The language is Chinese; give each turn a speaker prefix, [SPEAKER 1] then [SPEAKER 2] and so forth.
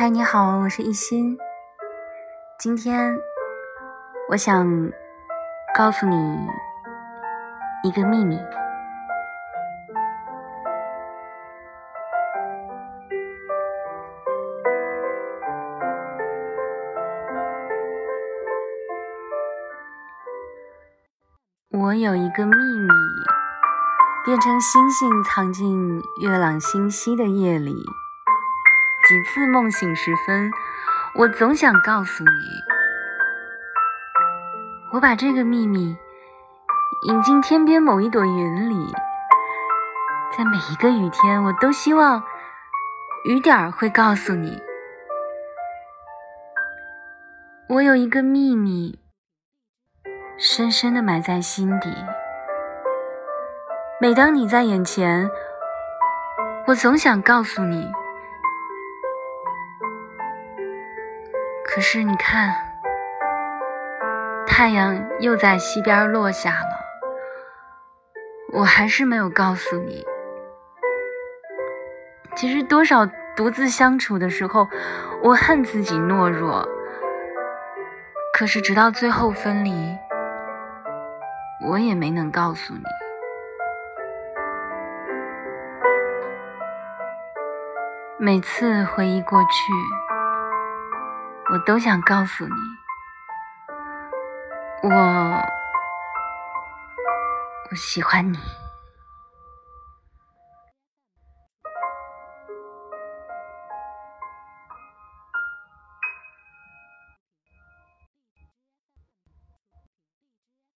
[SPEAKER 1] 嗨，你好，我是一心。今天我想告诉你一个秘密。我有一个秘密，变成星星藏进月朗星稀的夜里。几次梦醒时分，我总想告诉你，我把这个秘密引进天边某一朵云里，在每一个雨天，我都希望雨点儿会告诉你，我有一个秘密，深深的埋在心底。每当你在眼前，我总想告诉你。可是你看，太阳又在西边落下了，我还是没有告诉你。其实多少独自相处的时候，我恨自己懦弱。可是直到最后分离，我也没能告诉你。每次回忆过去。我都想告诉你，我我喜欢你。